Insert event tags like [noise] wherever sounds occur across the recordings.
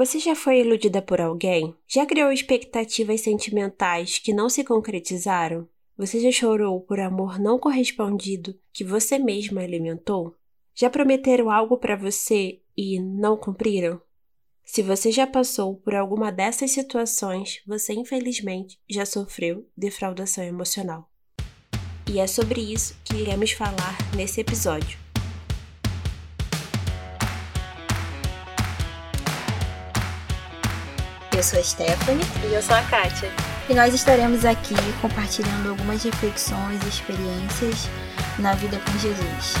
Você já foi iludida por alguém? Já criou expectativas sentimentais que não se concretizaram? Você já chorou por amor não correspondido que você mesma alimentou? Já prometeram algo para você e não cumpriram? Se você já passou por alguma dessas situações, você infelizmente já sofreu defraudação emocional. E é sobre isso que iremos falar nesse episódio. Eu sou a Stephanie. E eu sou a Kátia. E nós estaremos aqui compartilhando algumas reflexões e experiências na vida com Jesus.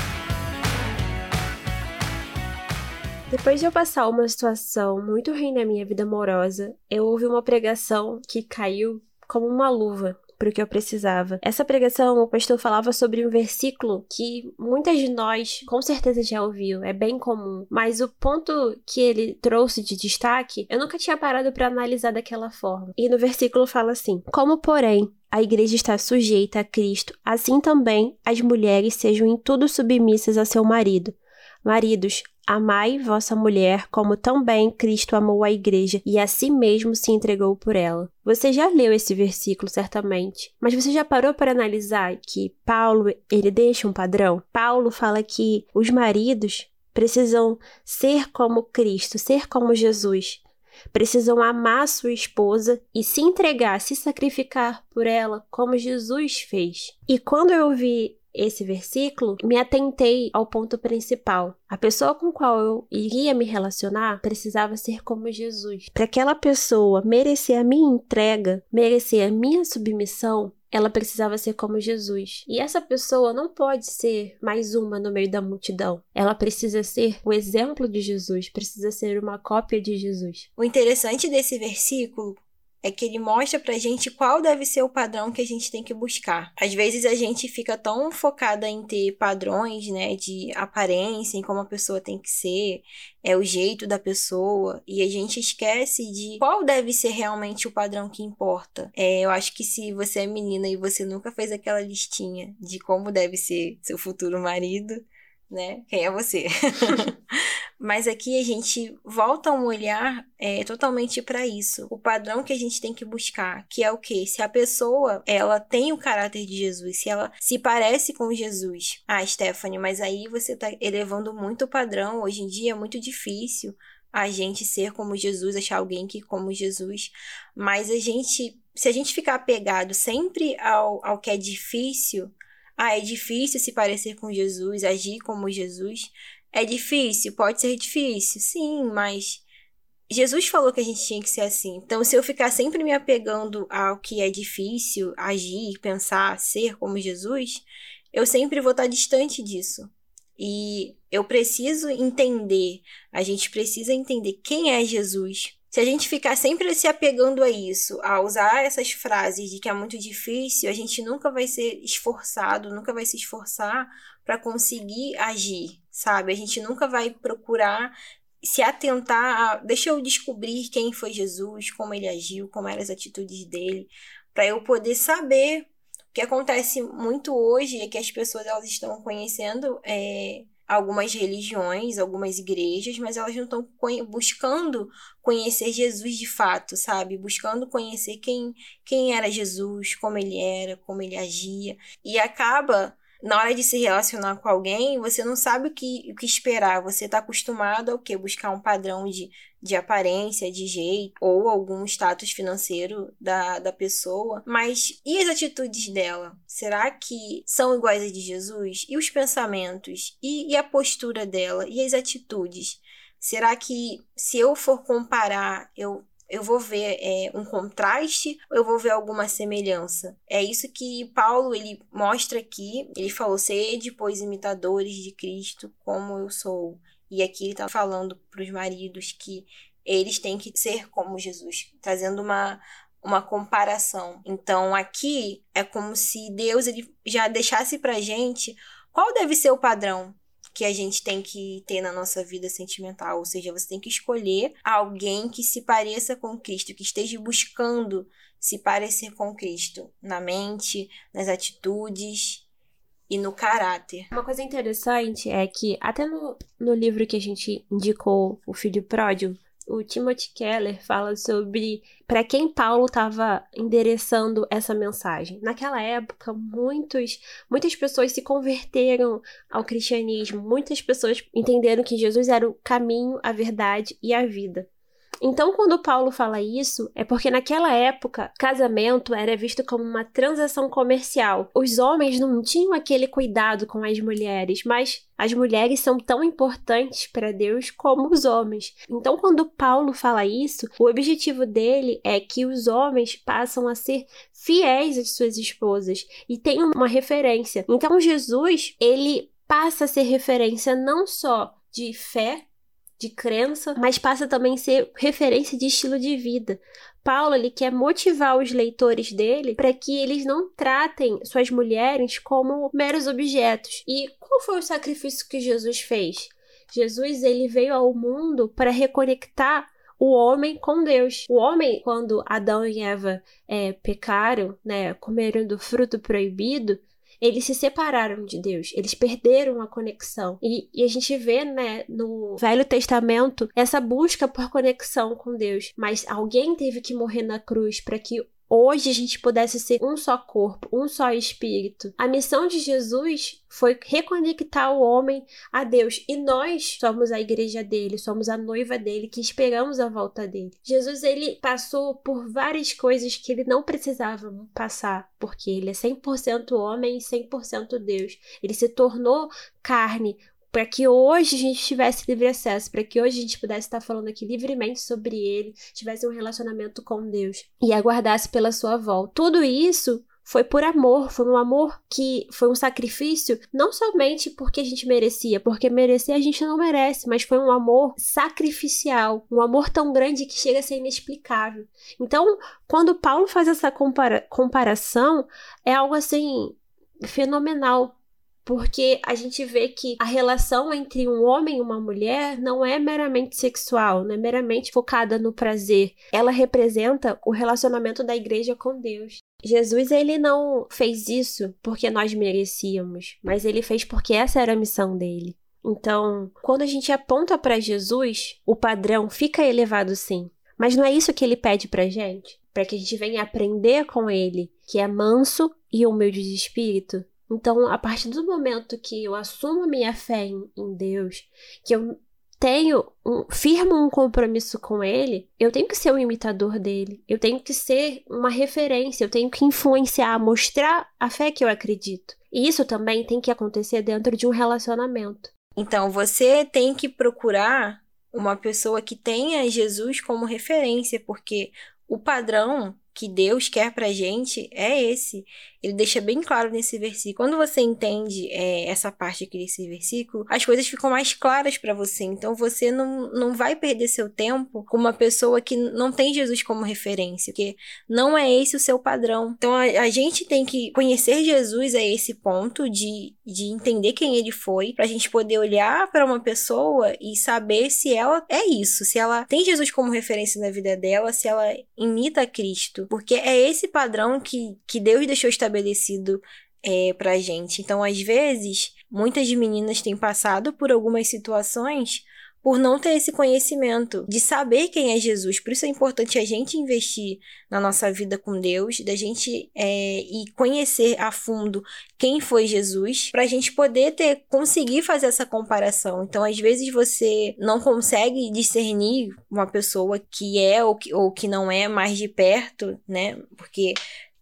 Depois de eu passar uma situação muito ruim na minha vida amorosa, eu ouvi uma pregação que caiu como uma luva para o que eu precisava. Essa pregação, o pastor falava sobre um versículo que muitas de nós com certeza já ouviu, é bem comum, mas o ponto que ele trouxe de destaque, eu nunca tinha parado para analisar daquela forma. E no versículo fala assim: Como, porém, a igreja está sujeita a Cristo, assim também as mulheres sejam em tudo submissas a seu marido. Maridos, Amai vossa mulher, como também Cristo amou a igreja e a si mesmo se entregou por ela. Você já leu esse versículo certamente, mas você já parou para analisar que Paulo, ele deixa um padrão? Paulo fala que os maridos precisam ser como Cristo, ser como Jesus. Precisam amar sua esposa e se entregar, se sacrificar por ela, como Jesus fez. E quando eu vi esse versículo, me atentei ao ponto principal. A pessoa com qual eu iria me relacionar precisava ser como Jesus. Para aquela pessoa merecer a minha entrega, merecer a minha submissão, ela precisava ser como Jesus. E essa pessoa não pode ser mais uma no meio da multidão. Ela precisa ser o exemplo de Jesus, precisa ser uma cópia de Jesus. O interessante desse versículo é que ele mostra pra gente qual deve ser o padrão que a gente tem que buscar. Às vezes a gente fica tão focada em ter padrões, né, de aparência, em como a pessoa tem que ser, é o jeito da pessoa, e a gente esquece de qual deve ser realmente o padrão que importa. É, eu acho que se você é menina e você nunca fez aquela listinha de como deve ser seu futuro marido, né? Quem é você? [laughs] Mas aqui a gente volta um olhar é, totalmente para isso. O padrão que a gente tem que buscar, que é o que? Se a pessoa ela tem o caráter de Jesus, se ela se parece com Jesus. Ah, Stephanie, mas aí você está elevando muito o padrão. Hoje em dia é muito difícil a gente ser como Jesus, achar alguém que como Jesus. Mas a gente, se a gente ficar apegado sempre ao, ao que é difícil, ah, é difícil se parecer com Jesus, agir como Jesus. É difícil? Pode ser difícil, sim, mas Jesus falou que a gente tinha que ser assim. Então, se eu ficar sempre me apegando ao que é difícil, agir, pensar, ser como Jesus, eu sempre vou estar distante disso. E eu preciso entender, a gente precisa entender quem é Jesus. Se a gente ficar sempre se apegando a isso, a usar essas frases de que é muito difícil, a gente nunca vai ser esforçado, nunca vai se esforçar para conseguir agir, sabe? A gente nunca vai procurar se atentar a, deixa eu descobrir quem foi Jesus, como ele agiu, como eram as atitudes dele, para eu poder saber. O que acontece muito hoje é que as pessoas elas estão conhecendo é, algumas religiões, algumas igrejas, mas elas não estão buscando conhecer Jesus de fato, sabe? Buscando conhecer quem, quem era Jesus, como ele era, como ele agia. E acaba na hora de se relacionar com alguém, você não sabe o que, o que esperar. Você está acostumado ao que? Buscar um padrão de, de aparência, de jeito, ou algum status financeiro da, da pessoa. Mas e as atitudes dela? Será que são iguais às de Jesus? E os pensamentos? E, e a postura dela? E as atitudes? Será que se eu for comparar, eu eu vou ver é, um contraste ou eu vou ver alguma semelhança? É isso que Paulo ele mostra aqui. Ele falou: sede, pois, imitadores de Cristo, como eu sou. E aqui ele está falando para os maridos que eles têm que ser como Jesus, trazendo uma, uma comparação. Então aqui é como se Deus ele já deixasse para gente qual deve ser o padrão que a gente tem que ter na nossa vida sentimental. Ou seja, você tem que escolher alguém que se pareça com Cristo, que esteja buscando se parecer com Cristo na mente, nas atitudes e no caráter. Uma coisa interessante é que, até no, no livro que a gente indicou, O Filho Pródigo, o Timothy Keller fala sobre para quem Paulo estava endereçando essa mensagem. Naquela época, muitos, muitas pessoas se converteram ao cristianismo, muitas pessoas entenderam que Jesus era o caminho, a verdade e a vida. Então, quando Paulo fala isso, é porque naquela época, casamento era visto como uma transação comercial. Os homens não tinham aquele cuidado com as mulheres, mas as mulheres são tão importantes para Deus como os homens. Então, quando Paulo fala isso, o objetivo dele é que os homens passam a ser fiéis às suas esposas e tenham uma referência. Então, Jesus, ele passa a ser referência não só de fé, de crença, mas passa também a ser referência de estilo de vida. Paulo ele quer motivar os leitores dele para que eles não tratem suas mulheres como meros objetos. E qual foi o sacrifício que Jesus fez? Jesus ele veio ao mundo para reconectar o homem com Deus. O homem, quando Adão e Eva é, pecaram, né, comeram do fruto proibido, eles se separaram de Deus, eles perderam a conexão. E, e, a gente vê, né, no Velho Testamento, essa busca por conexão com Deus. Mas alguém teve que morrer na cruz para que hoje a gente pudesse ser um só corpo, um só espírito. A missão de Jesus foi reconectar o homem a Deus e nós somos a igreja dele, somos a noiva dele que esperamos a volta dele. Jesus ele passou por várias coisas que ele não precisava passar, porque ele é 100% homem e 100% Deus. Ele se tornou carne para que hoje a gente tivesse livre acesso, para que hoje a gente pudesse estar falando aqui livremente sobre ele, tivesse um relacionamento com Deus e aguardasse pela sua volta. Tudo isso foi por amor, foi um amor que foi um sacrifício, não somente porque a gente merecia, porque merecer a gente não merece, mas foi um amor sacrificial, um amor tão grande que chega a ser inexplicável. Então, quando Paulo faz essa compara comparação, é algo assim fenomenal, porque a gente vê que a relação entre um homem e uma mulher não é meramente sexual, não é meramente focada no prazer. Ela representa o relacionamento da igreja com Deus. Jesus ele não fez isso porque nós merecíamos, mas ele fez porque essa era a missão dele. Então, quando a gente aponta para Jesus, o padrão fica elevado sim. Mas não é isso que ele pede pra gente? Para que a gente venha aprender com ele, que é manso e humilde de espírito, então, a partir do momento que eu assumo minha fé em, em Deus, que eu tenho um, firmo um compromisso com ele, eu tenho que ser um imitador dele, eu tenho que ser uma referência, eu tenho que influenciar, mostrar a fé que eu acredito. E isso também tem que acontecer dentro de um relacionamento. Então você tem que procurar uma pessoa que tenha Jesus como referência, porque o padrão que Deus quer pra gente é esse. Ele deixa bem claro nesse versículo. Quando você entende é, essa parte aqui desse versículo, as coisas ficam mais claras para você. Então você não, não vai perder seu tempo com uma pessoa que não tem Jesus como referência, porque não é esse o seu padrão. Então a, a gente tem que conhecer Jesus a esse ponto de, de entender quem ele foi, pra gente poder olhar para uma pessoa e saber se ela é isso, se ela tem Jesus como referência na vida dela, se ela imita Cristo. Porque é esse padrão que, que Deus deixou estabelecido é, pra gente. Então, às vezes, muitas meninas têm passado por algumas situações por não ter esse conhecimento de saber quem é Jesus. Por isso é importante a gente investir na nossa vida com Deus, da gente é, e conhecer a fundo quem foi Jesus, para a gente poder ter conseguir fazer essa comparação. Então, às vezes você não consegue discernir uma pessoa que é ou que, ou que não é mais de perto, né? Porque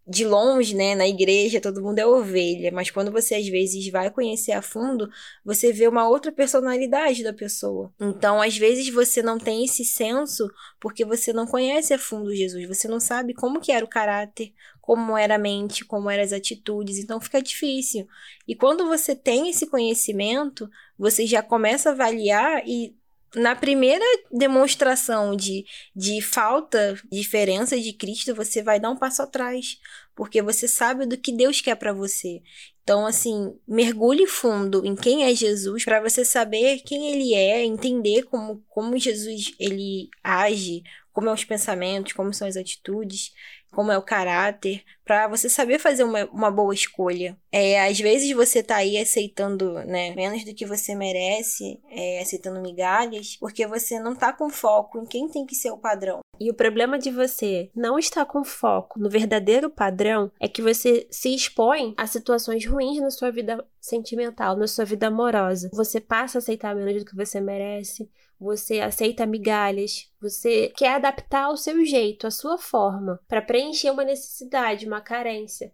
de longe, né, na igreja, todo mundo é ovelha, mas quando você às vezes vai conhecer a fundo, você vê uma outra personalidade da pessoa. Então, às vezes você não tem esse senso porque você não conhece a fundo Jesus, você não sabe como que era o caráter, como era a mente, como eram as atitudes, então fica difícil. E quando você tem esse conhecimento, você já começa a avaliar e na primeira demonstração de, de falta, diferença de Cristo, você vai dar um passo atrás. porque você sabe do que Deus quer para você. Então, assim, mergulhe fundo em quem é Jesus para você saber quem ele é, entender como, como Jesus ele age, como são os pensamentos, como são as atitudes, como é o caráter, para você saber fazer uma, uma boa escolha. É, às vezes você tá aí aceitando, né, menos do que você merece, é, aceitando migalhas, porque você não tá com foco em quem tem que ser o padrão. E o problema de você não estar com foco no verdadeiro padrão é que você se expõe a situações ruins na sua vida sentimental, na sua vida amorosa. Você passa a aceitar menos do que você merece, você aceita migalhas, você quer adaptar ao seu jeito, à sua forma, para preencher uma necessidade, uma carência.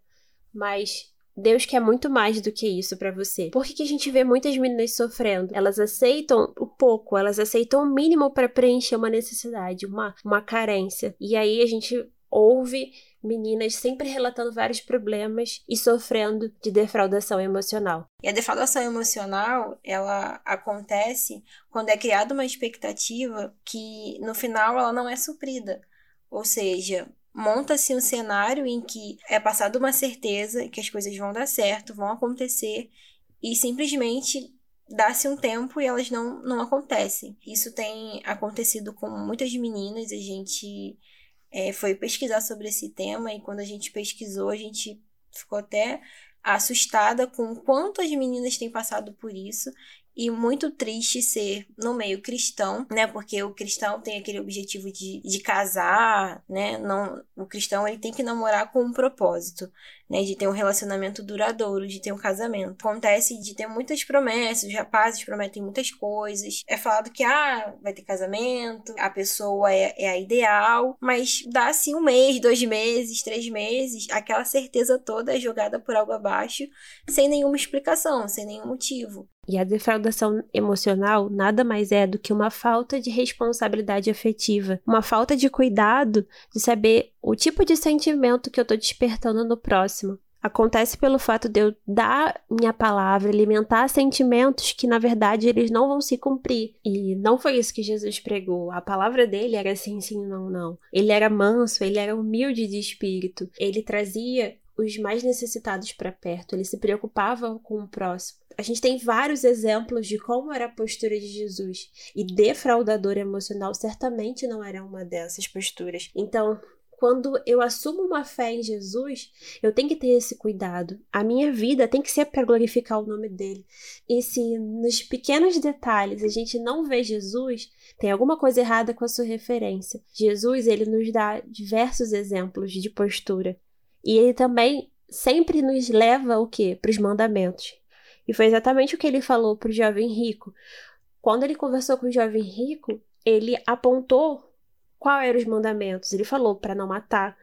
Mas Deus quer muito mais do que isso para você. Por que, que, a gente vê muitas meninas sofrendo? Elas aceitam o pouco, elas aceitam o mínimo para preencher uma necessidade, uma, uma carência. E aí a gente ouve meninas sempre relatando vários problemas e sofrendo de defraudação emocional. E a defraudação emocional, ela acontece quando é criada uma expectativa que no final ela não é suprida. Ou seja, monta-se um cenário em que é passada uma certeza que as coisas vão dar certo, vão acontecer e simplesmente dá-se um tempo e elas não, não acontecem. Isso tem acontecido com muitas meninas, a gente é, foi pesquisar sobre esse tema e quando a gente pesquisou, a gente ficou até assustada com quantas meninas têm passado por isso e muito triste ser no meio cristão, né? Porque o cristão tem aquele objetivo de, de casar, né? Não, o cristão ele tem que namorar com um propósito, né? De ter um relacionamento duradouro, de ter um casamento. Acontece de ter muitas promessas, os rapazes prometem muitas coisas. É falado que, ah, vai ter casamento, a pessoa é, é a ideal, mas dá-se um mês, dois meses, três meses, aquela certeza toda é jogada por algo abaixo, sem nenhuma explicação, sem nenhum motivo. E a defraudação emocional nada mais é do que uma falta de responsabilidade afetiva, uma falta de cuidado de saber o tipo de sentimento que eu estou despertando no próximo. Acontece pelo fato de eu dar minha palavra, alimentar sentimentos que na verdade eles não vão se cumprir. E não foi isso que Jesus pregou. A palavra dele era sim, sim, não, não. Ele era manso, ele era humilde de espírito. Ele trazia os mais necessitados para perto, ele se preocupava com o próximo. A gente tem vários exemplos de como era a postura de Jesus, e defraudador emocional certamente não era uma dessas posturas. Então, quando eu assumo uma fé em Jesus, eu tenho que ter esse cuidado. A minha vida tem que ser para glorificar o nome dele. E se nos pequenos detalhes a gente não vê Jesus, tem alguma coisa errada com a sua referência. Jesus, ele nos dá diversos exemplos de postura. E ele também sempre nos leva o quê? Para os mandamentos. E foi exatamente o que ele falou para o jovem rico. Quando ele conversou com o jovem rico, ele apontou quais eram os mandamentos. Ele falou para não matar,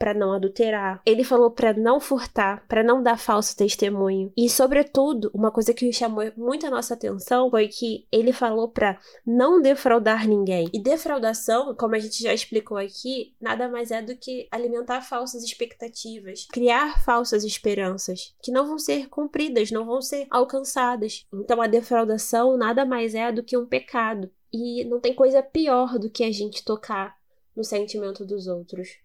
para não adulterar. Ele falou para não furtar, para não dar falso testemunho. E sobretudo, uma coisa que chamou muito a nossa atenção foi que ele falou para não defraudar ninguém. E defraudação, como a gente já explicou aqui, nada mais é do que alimentar falsas expectativas, criar falsas esperanças que não vão ser cumpridas, não vão ser alcançadas. Então a defraudação nada mais é do que um pecado. E não tem coisa pior do que a gente tocar no sentimento dos outros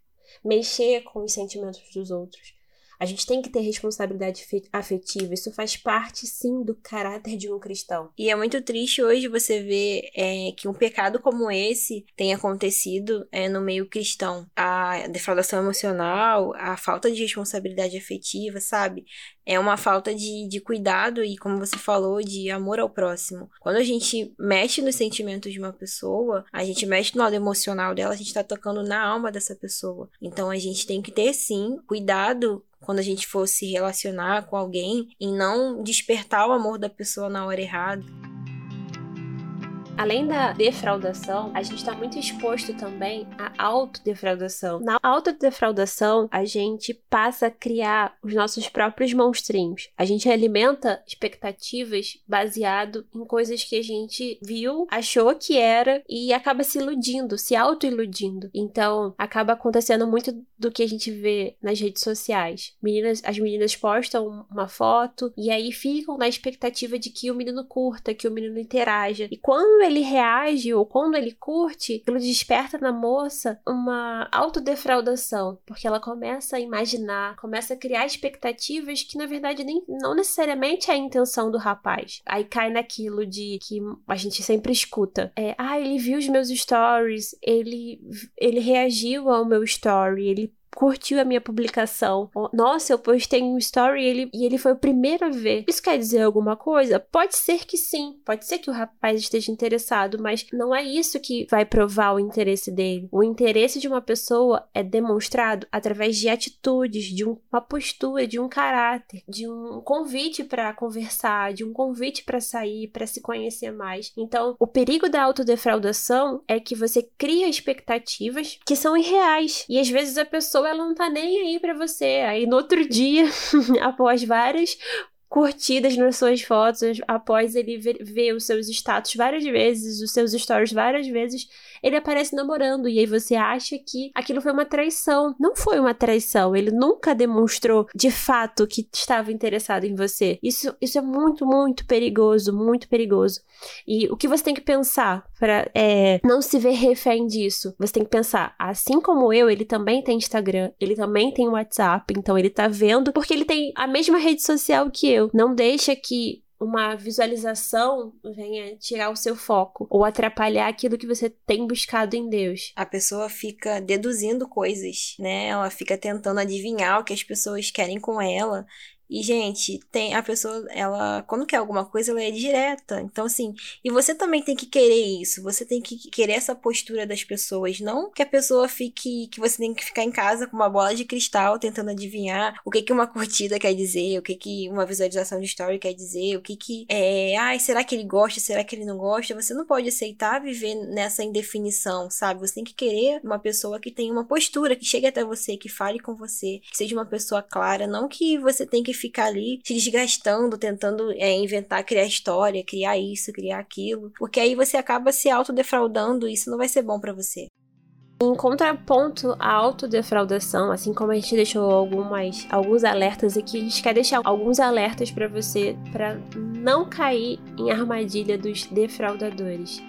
mexer com os sentimentos dos outros. A gente tem que ter responsabilidade afetiva. Isso faz parte, sim, do caráter de um cristão. E é muito triste hoje você ver é, que um pecado como esse tem acontecido é, no meio cristão. A defraudação emocional, a falta de responsabilidade afetiva, sabe? É uma falta de, de cuidado e, como você falou, de amor ao próximo. Quando a gente mexe nos sentimentos de uma pessoa, a gente mexe no lado emocional dela, a gente tá tocando na alma dessa pessoa. Então a gente tem que ter, sim, cuidado quando a gente for se relacionar com alguém e não despertar o amor da pessoa na hora errada. Além da defraudação, a gente está muito exposto também à autodefraudação. Na autodefraudação, a gente passa a criar os nossos próprios monstrinhos. A gente alimenta expectativas baseado em coisas que a gente viu, achou que era e acaba se iludindo, se auto-iludindo. Então, acaba acontecendo muito do que a gente vê nas redes sociais. Meninas, as meninas postam uma foto e aí ficam na expectativa de que o menino curta, que o menino interaja. E quando ele reage ou quando ele curte, aquilo desperta na moça uma autodefraudação, porque ela começa a imaginar, começa a criar expectativas que na verdade nem, não necessariamente é a intenção do rapaz. Aí cai naquilo de que a gente sempre escuta. É, ah, ele viu os meus stories, ele, ele reagiu ao meu story, ele curtiu a minha publicação. Nossa, eu postei um story e ele, e ele foi o primeiro a ver. Isso quer dizer alguma coisa? Pode ser que sim. Pode ser que o rapaz esteja interessado, mas não é isso que vai provar o interesse dele. O interesse de uma pessoa é demonstrado através de atitudes, de uma postura, de um caráter, de um convite para conversar, de um convite para sair, para se conhecer mais. Então, o perigo da autodefraudação é que você cria expectativas que são irreais e às vezes a pessoa ela não tá nem aí para você. Aí no outro dia, [laughs] após várias curtidas nas suas fotos, após ele ver, ver, os seus status várias vezes, os seus stories várias vezes, ele aparece namorando. E aí você acha que aquilo foi uma traição. Não foi uma traição. Ele nunca demonstrou de fato que estava interessado em você. Isso, isso é muito, muito perigoso, muito perigoso. E o que você tem que pensar para é, não se ver refém disso? Você tem que pensar, assim como eu, ele também tem Instagram, ele também tem WhatsApp, então ele tá vendo, porque ele tem a mesma rede social que eu. Não deixa que uma visualização venha tirar o seu foco ou atrapalhar aquilo que você tem buscado em Deus. A pessoa fica deduzindo coisas, né? Ela fica tentando adivinhar o que as pessoas querem com ela e, gente, tem a pessoa, ela, quando quer alguma coisa, ela é direta. Então, assim, e você também tem que querer isso. Você tem que querer essa postura das pessoas. Não que a pessoa fique, que você tem que ficar em casa com uma bola de cristal tentando adivinhar o que que uma [laughs] curtida quer dizer, o que que uma visualização de story quer dizer, o que que é, ai, será que ele gosta, será que ele não gosta? Você não pode aceitar viver nessa indefinição, sabe? Você tem que querer uma pessoa que tenha uma postura, que chegue até você, que fale com você, que seja uma pessoa clara, não que você tem que ficar ali se desgastando, tentando é, inventar, criar história, criar isso, criar aquilo, porque aí você acaba se autodefraudando e isso não vai ser bom para você. Em contraponto à autodefraudação, assim como a gente deixou algumas, alguns alertas aqui, a gente quer deixar alguns alertas para você para não cair em armadilha dos defraudadores.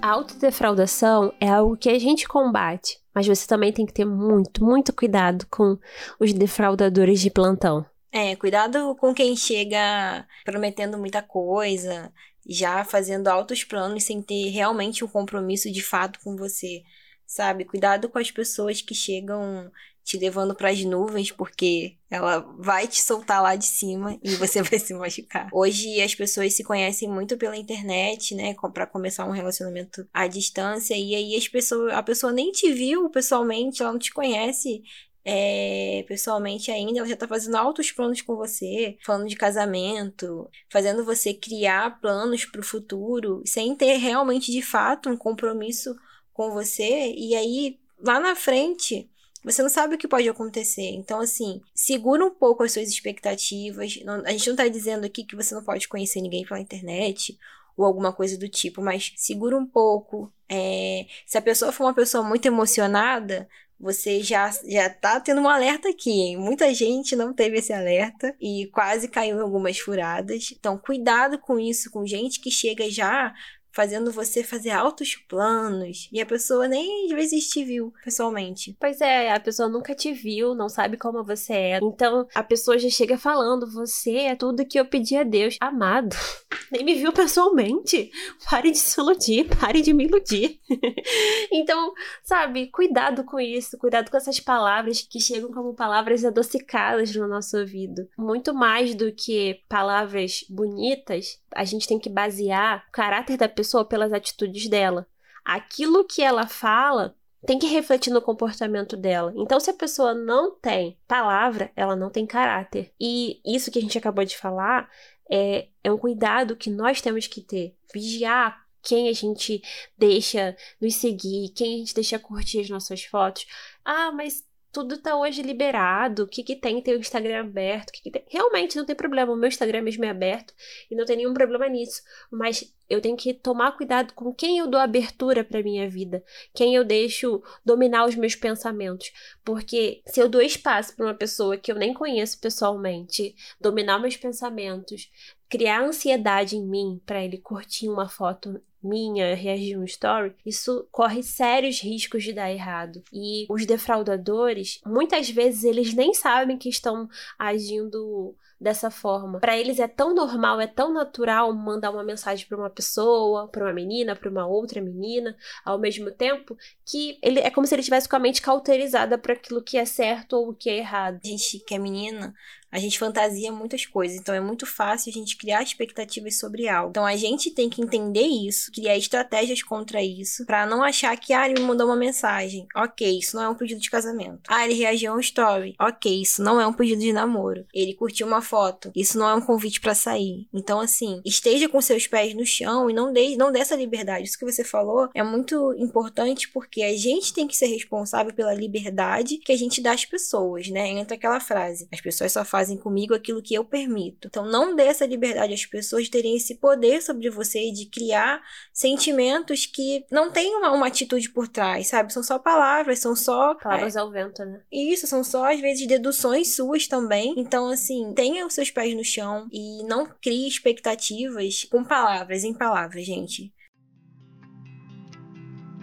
A autodefraudação é algo que a gente combate, mas você também tem que ter muito, muito cuidado com os defraudadores de plantão. É, cuidado com quem chega prometendo muita coisa, já fazendo altos planos sem ter realmente um compromisso de fato com você, sabe? Cuidado com as pessoas que chegam te levando para as nuvens, porque ela vai te soltar lá de cima e você [laughs] vai se machucar. Hoje as pessoas se conhecem muito pela internet, né, para começar um relacionamento à distância e aí as pessoas, a pessoa nem te viu pessoalmente, ela não te conhece é, pessoalmente ainda, ela já tá fazendo altos planos com você, falando de casamento, fazendo você criar planos para o futuro, sem ter realmente de fato um compromisso com você, e aí lá na frente você não sabe o que pode acontecer. Então, assim, segura um pouco as suas expectativas. Não, a gente não tá dizendo aqui que você não pode conhecer ninguém pela internet ou alguma coisa do tipo, mas segura um pouco. É, se a pessoa for uma pessoa muito emocionada, você já, já tá tendo um alerta aqui, hein? Muita gente não teve esse alerta e quase caiu em algumas furadas. Então, cuidado com isso, com gente que chega já fazendo você fazer altos planos e a pessoa nem às vezes te viu pessoalmente. Pois é, a pessoa nunca te viu, não sabe como você é. Então a pessoa já chega falando: Você é tudo que eu pedi a Deus. Amado, [laughs] nem me viu pessoalmente. Pare de se iludir, pare de me iludir. [laughs] então, sabe, cuidado com isso, cuidado com essas palavras que chegam como palavras adocicadas no nosso ouvido. Muito mais do que palavras bonitas, a gente tem que basear o caráter da pessoa pelas atitudes dela. Aquilo que ela fala tem que refletir no comportamento dela. Então, se a pessoa não tem palavra, ela não tem caráter. E isso que a gente acabou de falar é, é um cuidado que nós temos que ter. Vigiar quem a gente deixa nos seguir, quem a gente deixa curtir as nossas fotos. Ah, mas tudo tá hoje liberado. O que que tem? Tem o Instagram aberto. O que que tem? Realmente não tem problema. O meu Instagram mesmo é aberto e não tem nenhum problema nisso. Mas eu tenho que tomar cuidado com quem eu dou abertura para minha vida, quem eu deixo dominar os meus pensamentos, porque se eu dou espaço para uma pessoa que eu nem conheço pessoalmente dominar meus pensamentos, criar ansiedade em mim para ele curtir uma foto minha reagir um story, isso corre sérios riscos de dar errado. E os defraudadores, muitas vezes, eles nem sabem que estão agindo dessa forma. Para eles é tão normal, é tão natural mandar uma mensagem para uma pessoa, para uma menina, para uma outra menina, ao mesmo tempo, que ele é como se ele tivesse com a mente cauterizada para aquilo que é certo ou o que é errado. Gente que é menina, a gente fantasia muitas coisas, então é muito fácil a gente criar expectativas sobre algo. Então a gente tem que entender isso, criar estratégias contra isso, para não achar que ah, ele me mandou uma mensagem. Ok, isso não é um pedido de casamento. Ah, ele reagiu a um story. Ok, isso não é um pedido de namoro. Ele curtiu uma foto. Isso não é um convite para sair. Então assim, esteja com seus pés no chão e não dê, não dê essa liberdade. Isso que você falou é muito importante porque a gente tem que ser responsável pela liberdade que a gente dá às pessoas, né? Entra aquela frase: as pessoas só fazem fazem comigo aquilo que eu permito. Então, não dê essa liberdade às pessoas de terem esse poder sobre você e de criar sentimentos que não têm uma, uma atitude por trás, sabe? São só palavras, são só. Palavras é, ao vento, né? Isso, são só, às vezes, deduções suas também. Então, assim, tenha os seus pés no chão e não crie expectativas com palavras, em palavras, gente.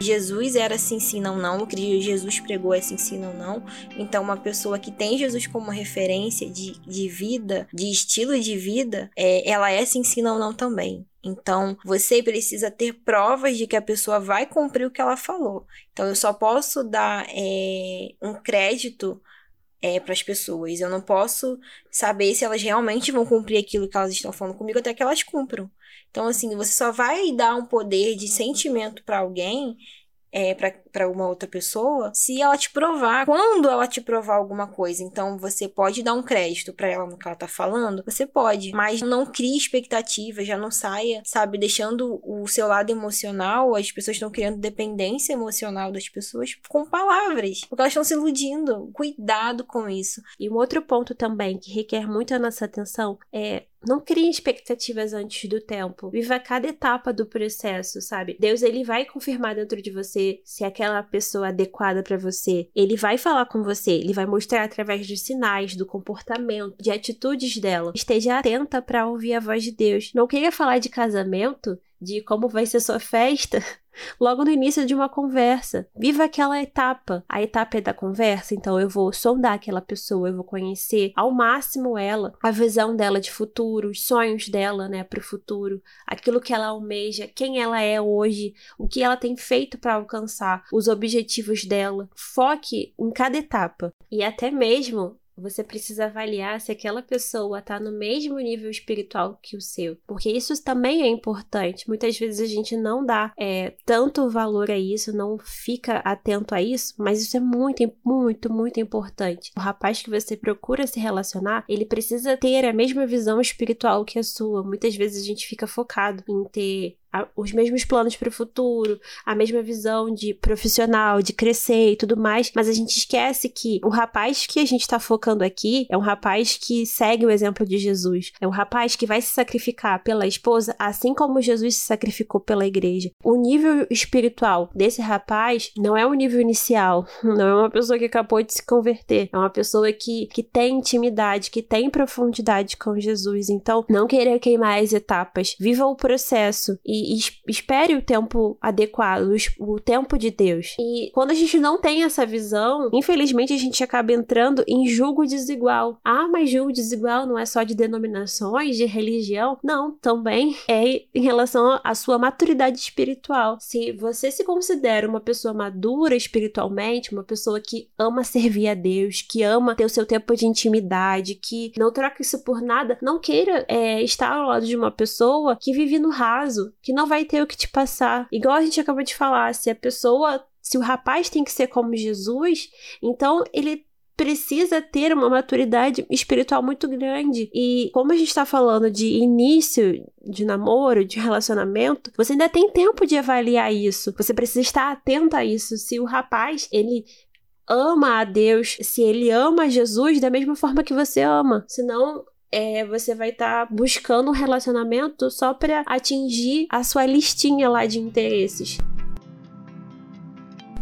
Jesus era sim, sim, não, não. O que Jesus pregou é sim, sim, não, não. Então, uma pessoa que tem Jesus como referência de, de vida, de estilo de vida, é, ela é sim, sim, não, não também. Então, você precisa ter provas de que a pessoa vai cumprir o que ela falou. Então, eu só posso dar é, um crédito é, para as pessoas. Eu não posso saber se elas realmente vão cumprir aquilo que elas estão falando comigo até que elas cumpram. Então, assim, você só vai dar um poder de sentimento para alguém é, para uma outra pessoa se ela te provar. Quando ela te provar alguma coisa, então você pode dar um crédito para ela no que ela tá falando, você pode, mas não crie expectativa, já não saia, sabe, deixando o seu lado emocional, as pessoas estão criando dependência emocional das pessoas com palavras, porque elas estão se iludindo. Cuidado com isso. E um outro ponto também que requer muito a nossa atenção é não crie expectativas antes do tempo. Viva cada etapa do processo, sabe? Deus ele vai confirmar dentro de você se aquela pessoa é adequada para você. Ele vai falar com você, ele vai mostrar através dos sinais, do comportamento, de atitudes dela. Esteja atenta para ouvir a voz de Deus. Não queria falar de casamento de como vai ser sua festa [laughs] logo no início de uma conversa. Viva aquela etapa. A etapa é da conversa, então eu vou sondar aquela pessoa, eu vou conhecer ao máximo ela, a visão dela de futuro, os sonhos dela, né, para o futuro, aquilo que ela almeja, quem ela é hoje, o que ela tem feito para alcançar, os objetivos dela. Foque em cada etapa e até mesmo você precisa avaliar se aquela pessoa está no mesmo nível espiritual que o seu, porque isso também é importante. Muitas vezes a gente não dá é, tanto valor a isso, não fica atento a isso, mas isso é muito, muito, muito importante. O rapaz que você procura se relacionar, ele precisa ter a mesma visão espiritual que a sua. Muitas vezes a gente fica focado em ter os mesmos planos para o futuro, a mesma visão de profissional, de crescer e tudo mais, mas a gente esquece que o rapaz que a gente está focando aqui é um rapaz que segue o exemplo de Jesus, é um rapaz que vai se sacrificar pela esposa, assim como Jesus se sacrificou pela igreja. O nível espiritual desse rapaz não é o nível inicial, [laughs] não é uma pessoa que acabou de se converter, é uma pessoa que, que tem intimidade, que tem profundidade com Jesus. Então, não querer queimar as etapas, viva o processo e espere o tempo adequado, o, o tempo de Deus. E quando a gente não tem essa visão, infelizmente a gente acaba entrando em julgo desigual. Ah, mas julgo desigual não é só de denominações, de religião. Não, também é em relação à sua maturidade espiritual. Se você se considera uma pessoa madura espiritualmente, uma pessoa que ama servir a Deus, que ama ter o seu tempo de intimidade, que não troca isso por nada, não queira é, estar ao lado de uma pessoa que vive no raso, que que não vai ter o que te passar. Igual a gente acabou de falar, se a pessoa, se o rapaz tem que ser como Jesus, então ele precisa ter uma maturidade espiritual muito grande. E como a gente está falando de início de namoro, de relacionamento, você ainda tem tempo de avaliar isso. Você precisa estar atento a isso. Se o rapaz, ele ama a Deus, se ele ama Jesus da mesma forma que você ama. Senão, é, você vai estar tá buscando um relacionamento só para atingir a sua listinha lá de interesses.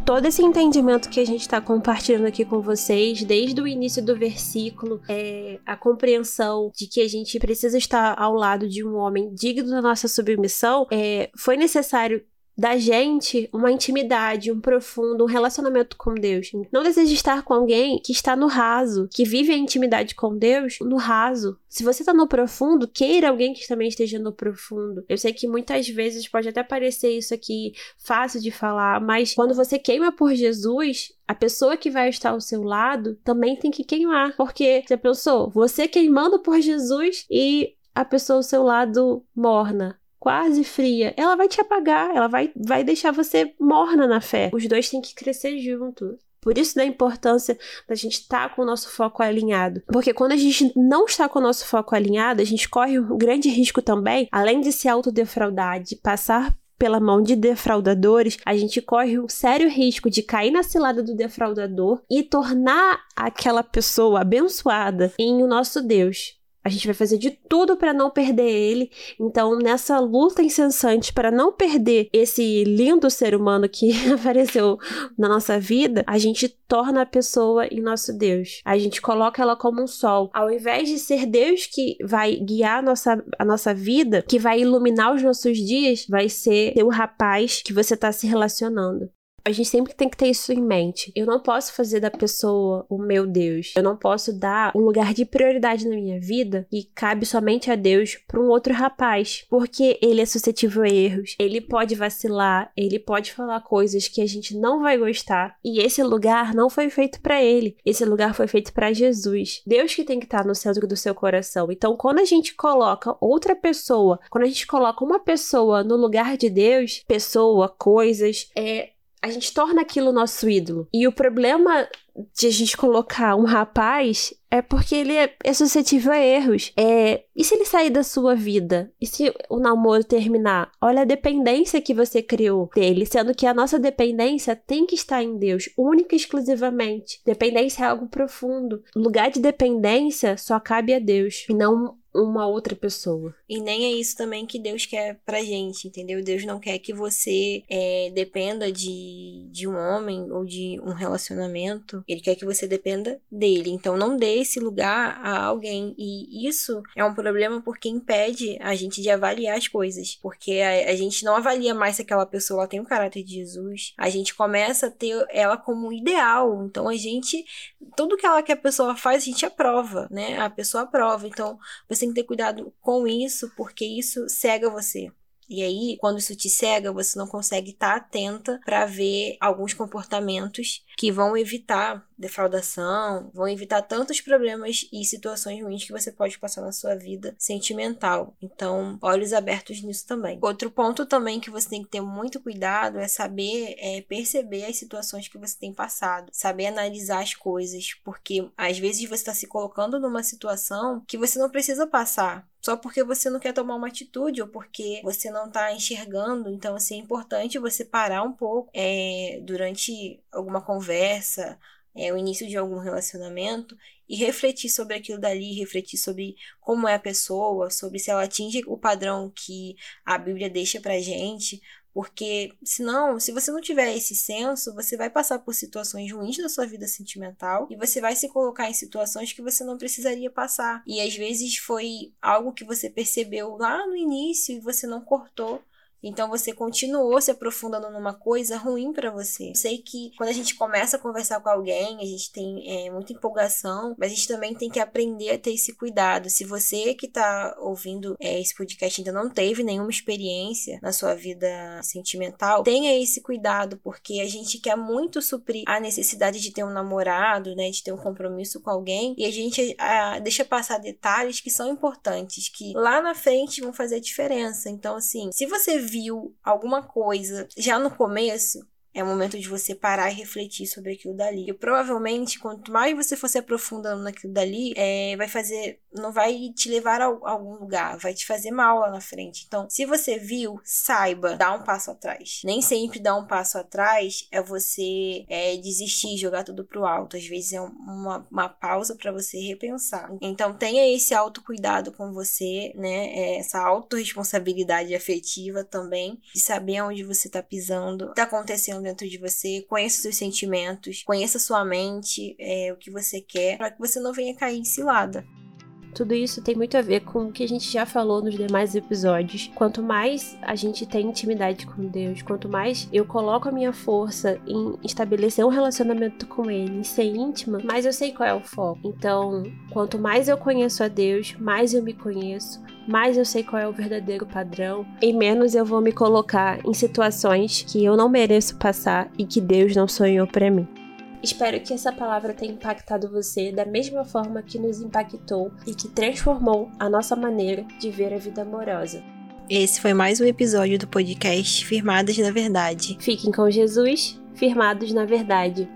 Todo esse entendimento que a gente está compartilhando aqui com vocês, desde o início do versículo, é, a compreensão de que a gente precisa estar ao lado de um homem digno da nossa submissão, é, foi necessário da gente uma intimidade, um profundo, um relacionamento com Deus. Não deseja estar com alguém que está no raso, que vive a intimidade com Deus no raso. Se você está no profundo, queira alguém que também esteja no profundo. Eu sei que muitas vezes pode até parecer isso aqui fácil de falar, mas quando você queima por Jesus, a pessoa que vai estar ao seu lado também tem que queimar. Porque você pensou, você queimando por Jesus e a pessoa ao seu lado morna quase fria, ela vai te apagar, ela vai, vai deixar você morna na fé. Os dois têm que crescer junto. Por isso da importância da gente estar tá com o nosso foco alinhado. Porque quando a gente não está com o nosso foco alinhado, a gente corre um grande risco também, além de se autodefraudar, de passar pela mão de defraudadores, a gente corre um sério risco de cair na cilada do defraudador e tornar aquela pessoa abençoada em o nosso Deus. A gente vai fazer de tudo para não perder ele. Então, nessa luta incessante para não perder esse lindo ser humano que [laughs] apareceu na nossa vida, a gente torna a pessoa em nosso Deus. A gente coloca ela como um sol. Ao invés de ser Deus que vai guiar a nossa, a nossa vida, que vai iluminar os nossos dias, vai ser o rapaz que você está se relacionando. A gente sempre tem que ter isso em mente. Eu não posso fazer da pessoa o meu Deus. Eu não posso dar um lugar de prioridade na minha vida que cabe somente a Deus para um outro rapaz, porque ele é suscetível a erros, ele pode vacilar, ele pode falar coisas que a gente não vai gostar, e esse lugar não foi feito para ele. Esse lugar foi feito para Jesus. Deus que tem que estar no centro do seu coração. Então, quando a gente coloca outra pessoa, quando a gente coloca uma pessoa no lugar de Deus, pessoa, coisas, é a gente torna aquilo nosso ídolo. E o problema de a gente colocar um rapaz é porque ele é, é suscetível a erros. É, e se ele sair da sua vida? E se o namoro terminar? Olha a dependência que você criou dele, sendo que a nossa dependência tem que estar em Deus, única e exclusivamente. Dependência é algo profundo. lugar de dependência só cabe a Deus, e não uma outra pessoa. E nem é isso também que Deus quer pra gente, entendeu? Deus não quer que você é, dependa de, de um homem ou de um relacionamento. Ele quer que você dependa dele. Então não dê esse lugar a alguém. E isso é um problema porque impede a gente de avaliar as coisas. Porque a, a gente não avalia mais se aquela pessoa tem o caráter de Jesus. A gente começa a ter ela como ideal. Então a gente. Tudo que ela que a pessoa faz, a gente aprova, né? A pessoa aprova. Então você tem que ter cuidado com isso, porque isso cega você. E aí, quando isso te cega, você não consegue estar atenta para ver alguns comportamentos que vão evitar defraudação, vão evitar tantos problemas e situações ruins que você pode passar na sua vida sentimental. Então, olhos abertos nisso também. Outro ponto também que você tem que ter muito cuidado é saber é, perceber as situações que você tem passado, saber analisar as coisas, porque às vezes você está se colocando numa situação que você não precisa passar só porque você não quer tomar uma atitude ou porque você não está enxergando. Então, assim, é importante você parar um pouco é, durante alguma conversa, é, o início de algum relacionamento e refletir sobre aquilo dali, refletir sobre como é a pessoa, sobre se ela atinge o padrão que a Bíblia deixa pra gente, porque senão, se você não tiver esse senso, você vai passar por situações ruins na sua vida sentimental e você vai se colocar em situações que você não precisaria passar. E às vezes foi algo que você percebeu lá no início e você não cortou então você continuou se aprofundando numa coisa ruim para você. Eu sei que quando a gente começa a conversar com alguém, a gente tem é, muita empolgação, mas a gente também tem que aprender a ter esse cuidado. Se você que tá ouvindo é, esse podcast ainda não teve nenhuma experiência na sua vida sentimental, tenha esse cuidado, porque a gente quer muito suprir a necessidade de ter um namorado, né, de ter um compromisso com alguém, e a gente a, deixa passar detalhes que são importantes, que lá na frente vão fazer a diferença. Então, assim, se você viu alguma coisa já no começo, é o momento de você parar e refletir sobre aquilo dali. E provavelmente, quanto mais você for se aprofundando naquilo dali, é, vai fazer. Não vai te levar a, algum lugar, vai te fazer mal lá na frente. Então, se você viu, saiba, dá um passo atrás. Nem sempre dar um passo atrás é você é, desistir, jogar tudo pro alto. Às vezes é uma, uma pausa para você repensar. Então, tenha esse autocuidado com você, né? É, essa autorresponsabilidade afetiva também, de saber onde você tá pisando, tá acontecendo dentro de você, conheça seus sentimentos, conheça sua mente, é, o que você quer, para que você não venha cair em cilada. Tudo isso tem muito a ver com o que a gente já falou nos demais episódios. Quanto mais a gente tem intimidade com Deus, quanto mais eu coloco a minha força em estabelecer um relacionamento com Ele, em ser íntima, mais eu sei qual é o foco. Então, quanto mais eu conheço a Deus, mais eu me conheço, mais eu sei qual é o verdadeiro padrão, e menos eu vou me colocar em situações que eu não mereço passar e que Deus não sonhou para mim. Espero que essa palavra tenha impactado você da mesma forma que nos impactou e que transformou a nossa maneira de ver a vida amorosa. Esse foi mais um episódio do podcast Firmadas na Verdade. Fiquem com Jesus, firmados na verdade.